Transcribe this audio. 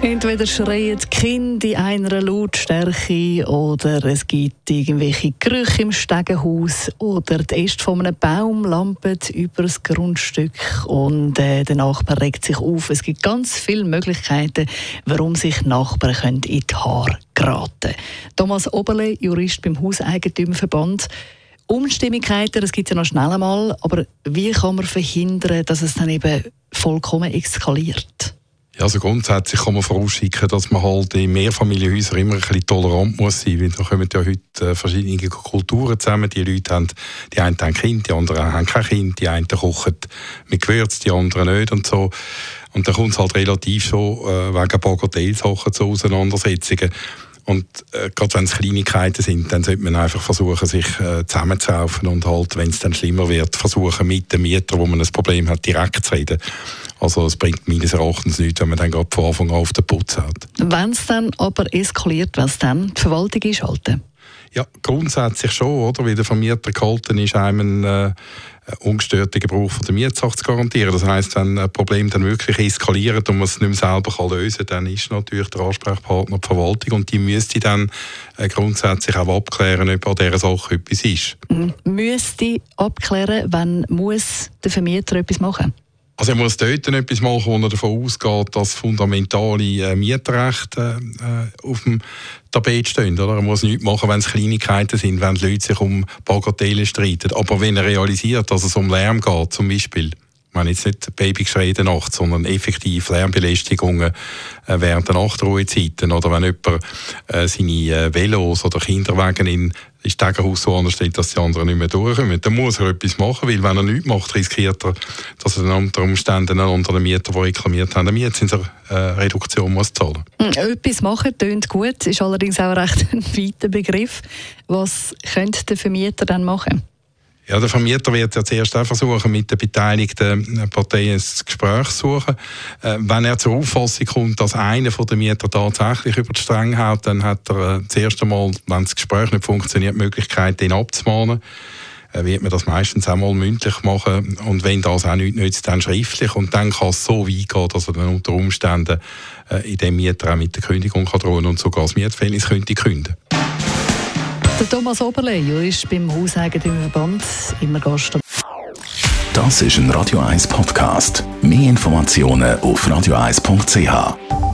Entweder schreien die Kinder in einer Lautstärke oder es gibt irgendwelche Gerüche im Stegenhaus oder die Äste von einem Baum lampen über das Grundstück und äh, der Nachbar regt sich auf. Es gibt ganz viele Möglichkeiten, warum sich Nachbarn können in die Haare geraten. Thomas Oberle, Jurist beim Hauseigentümerverband. Unstimmigkeiten, das gibt es ja noch schnell einmal, aber wie kann man verhindern, dass es dann eben vollkommen eskaliert? Ja, also grundsätzlich kann man vorausschicken, dass man halt in Mehrfamilienhäusern immer ein bisschen tolerant muss sein, weil da kommen ja heute äh, verschiedene Kulturen zusammen. Die Leute haben, die einen haben Kind, die anderen haben kein Kind, die einen kochen mit Gewürz, die anderen nicht und so. Und dann kommt es halt relativ schon äh, wegen Bagatellsachen zu Auseinandersetzungen. Und äh, gerade wenn es Kleinigkeiten sind, dann sollte man einfach versuchen, sich äh, zusammenzuraufen und halt, wenn es dann schlimmer wird, versuchen mit dem Mieter, wo man ein Problem hat, direkt zu reden. Also es bringt meines Erachtens nichts, wenn man dann gerade von Anfang an auf den Putz hat. Wenn es dann aber eskaliert, was dann? Die Verwaltung einschalten? Ja, grundsätzlich schon, oder? Weil der Vermieter gehalten ist, einem äh, ungestörten Gebrauch von der Mietsache zu garantieren. Das heisst, wenn ein Problem dann wirklich eskaliert und man es nicht mehr selber kann lösen kann, dann ist natürlich der Ansprechpartner die Verwaltung und die müsste dann äh, grundsätzlich auch abklären, ob an dieser Sache etwas ist. Mhm. Müsste abklären, wenn muss der Vermieter etwas machen muss? Also er muss dort etwas machen, wo er davon ausgeht, dass fundamentale äh, Mietrechte äh, auf dem Tapet stehen. Oder? Er muss nichts machen, wenn es Kleinigkeiten sind, wenn die Leute sich um Bagatellen streiten. Aber wenn er realisiert, dass es um Lärm geht, zum Beispiel, meine jetzt nicht Babygeschrei in der Nacht, sondern effektiv Lärmbelästigungen äh, während der Nachtruhezeiten oder wenn jemand äh, seine äh, Velos oder Kinderwagen in das Stegenhaus so anders steht, dass die anderen nicht mehr durchkommen. Dann muss er etwas machen, weil wenn er nichts macht, riskiert er, dass er dann unter Umständen unter den Mieter, die reklamiert haben, eine Mietzinsreduktion muss zahlen muss. Hm, etwas machen tönt gut, ist allerdings auch recht ein weiter Begriff. Was könnte der Vermieter dann machen? Ja, der Vermieter wird ja zuerst auch versuchen, mit den beteiligten Parteien ein Gespräch zu suchen. Äh, wenn er zur Auffassung kommt, dass einer der Mieter tatsächlich über die Stränge haut, dann hat er äh, zuerst einmal, wenn das Gespräch nicht funktioniert, die Möglichkeit, ihn abzumahnen. Äh, wird man das meistens einmal mündlich machen und wenn das auch nicht nützt, dann schriftlich und dann kann es so weit gehen, dass er dann unter Umständen äh, in dem Mieter auch mit der Kündigung kann drohen und sogar das Mietverhältnis könnte künden. Der Thomas Oberle, Jurist beim Hauseigentümerverband, immer Gast. Das ist ein Radio 1 Podcast. Mehr Informationen auf radio1.ch.